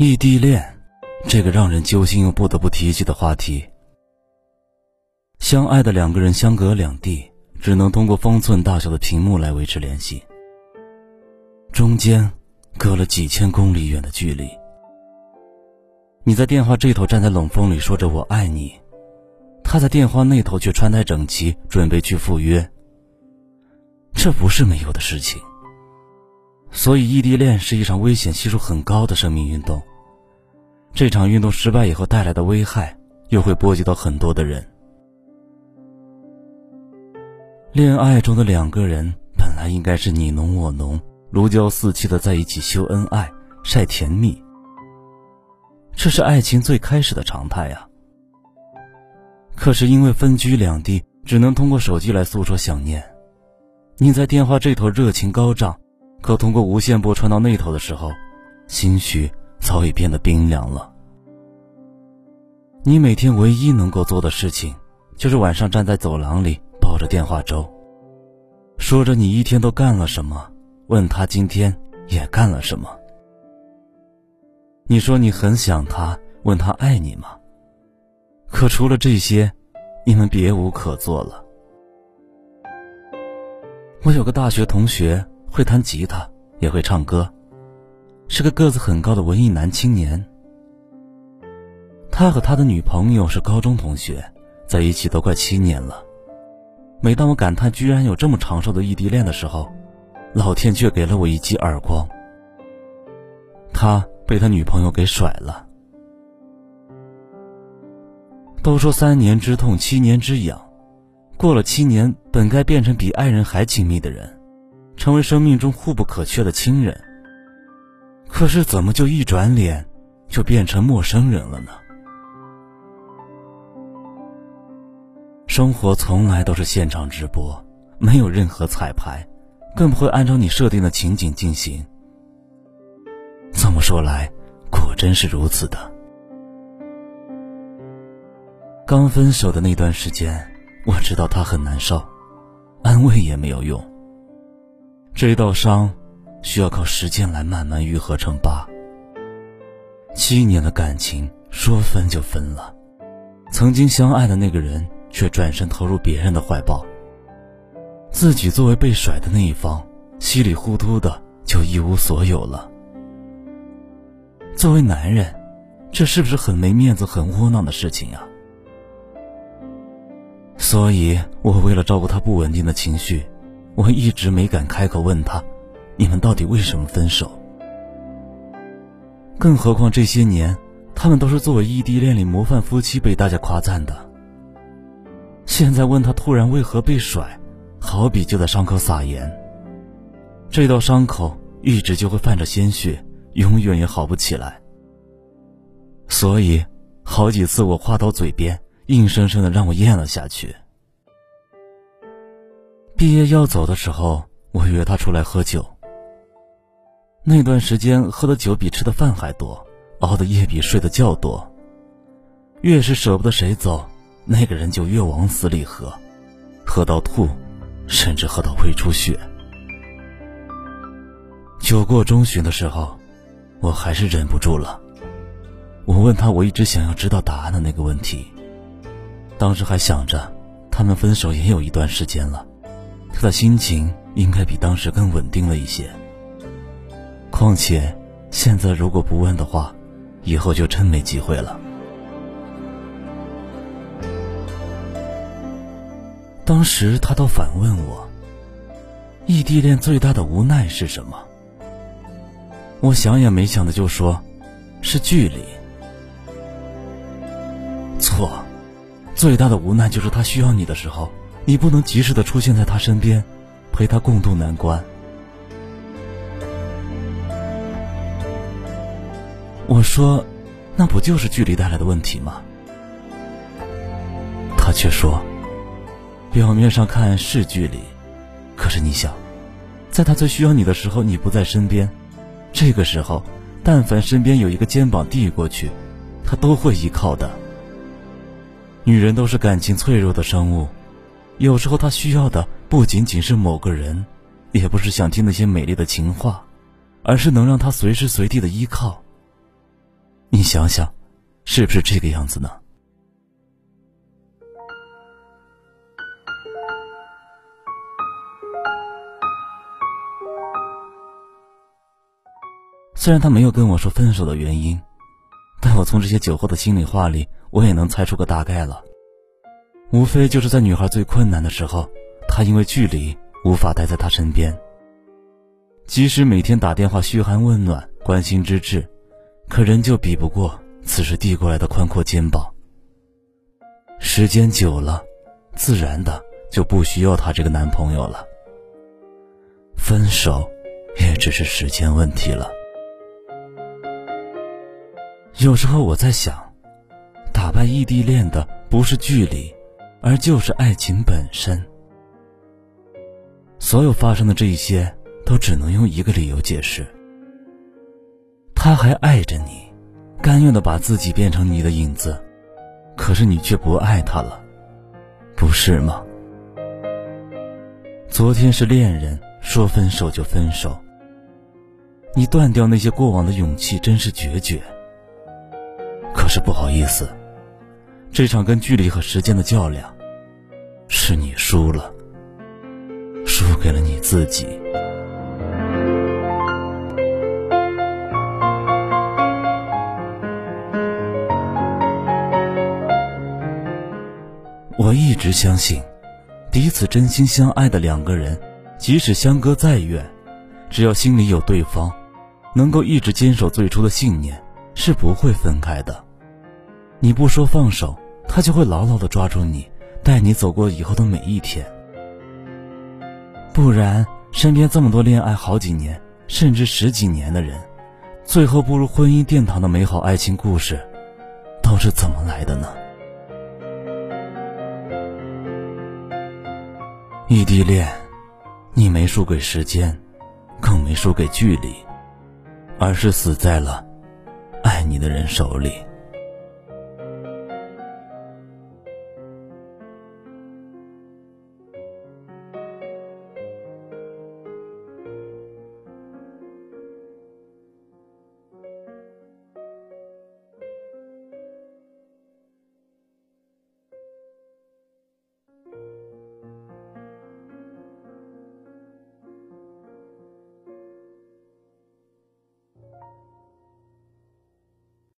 异地恋，这个让人揪心又不得不提起的话题。相爱的两个人相隔两地，只能通过方寸大小的屏幕来维持联系，中间隔了几千公里远的距离。你在电话这头站在冷风里说着“我爱你”，他在电话那头却穿戴整齐，准备去赴约。这不是没有的事情。所以，异地恋是一场危险系数很高的生命运动。这场运动失败以后带来的危害，又会波及到很多的人。恋爱中的两个人本来应该是你侬我侬、如胶似漆的在一起秀恩爱、晒甜蜜，这是爱情最开始的常态呀。可是因为分居两地，只能通过手机来诉说想念。你在电话这头热情高涨。可通过无线波传到那头的时候，心绪早已变得冰凉了。你每天唯一能够做的事情，就是晚上站在走廊里抱着电话粥，说着你一天都干了什么，问他今天也干了什么。你说你很想他，问他爱你吗？可除了这些，你们别无可做了。我有个大学同学。会弹吉他，也会唱歌，是个个子很高的文艺男青年。他和他的女朋友是高中同学，在一起都快七年了。每当我感叹居然有这么长寿的异地恋的时候，老天却给了我一记耳光。他被他女朋友给甩了。都说三年之痛，七年之痒，过了七年，本该变成比爱人还亲密的人。成为生命中互不可缺的亲人，可是怎么就一转脸，就变成陌生人了呢？生活从来都是现场直播，没有任何彩排，更不会按照你设定的情景进行。这么说来，果真是如此的。刚分手的那段时间，我知道他很难受，安慰也没有用。这一道伤，需要靠时间来慢慢愈合成疤。七年的感情说分就分了，曾经相爱的那个人却转身投入别人的怀抱。自己作为被甩的那一方，稀里糊涂的就一无所有了。作为男人，这是不是很没面子、很窝囊的事情呀？所以我为了照顾他不稳定的情绪。我一直没敢开口问他：“你们到底为什么分手？”更何况这些年，他们都是作为异地恋里模范夫妻被大家夸赞的。现在问他突然为何被甩，好比就在伤口撒盐。这道伤口一直就会泛着鲜血，永远也好不起来。所以，好几次我话到嘴边，硬生生的让我咽了下去。毕业要走的时候，我约他出来喝酒。那段时间喝的酒比吃的饭还多，熬的夜比睡的觉多。越是舍不得谁走，那个人就越往死里喝，喝到吐，甚至喝到胃出血。酒过中旬的时候，我还是忍不住了。我问他我一直想要知道答案的那个问题。当时还想着，他们分手也有一段时间了。他的心情应该比当时更稳定了一些。况且，现在如果不问的话，以后就真没机会了。当时他倒反问我：“异地恋最大的无奈是什么？”我想也没想的就说：“是距离。”错，最大的无奈就是他需要你的时候。你不能及时的出现在他身边，陪他共度难关。我说，那不就是距离带来的问题吗？他却说，表面上看是距离，可是你想，在他最需要你的时候你不在身边，这个时候，但凡身边有一个肩膀递过去，他都会依靠的。女人都是感情脆弱的生物，有时候她需要的不仅仅是某个人，也不是想听那些美丽的情话。而是能让他随时随地的依靠。你想想，是不是这个样子呢？虽然他没有跟我说分手的原因，但我从这些酒后的心里话里，我也能猜出个大概了。无非就是在女孩最困难的时候，他因为距离无法待在她身边。即使每天打电话嘘寒问暖、关心之至，可仍旧比不过此时递过来的宽阔肩膀。时间久了，自然的就不需要他这个男朋友了。分手，也只是时间问题了。有时候我在想，打败异地恋的不是距离，而就是爱情本身。所有发生的这一些。都只能用一个理由解释。他还爱着你，甘愿的把自己变成你的影子，可是你却不爱他了，不是吗？昨天是恋人，说分手就分手。你断掉那些过往的勇气真是决绝。可是不好意思，这场跟距离和时间的较量，是你输了，输给了你自己。我一直相信，彼此真心相爱的两个人，即使相隔再远，只要心里有对方，能够一直坚守最初的信念，是不会分开的。你不说放手，他就会牢牢的抓住你，带你走过以后的每一天。不然，身边这么多恋爱好几年，甚至十几年的人，最后步入婚姻殿堂的美好爱情故事，都是怎么来的呢？异地恋，你没输给时间，更没输给距离，而是死在了爱你的人手里。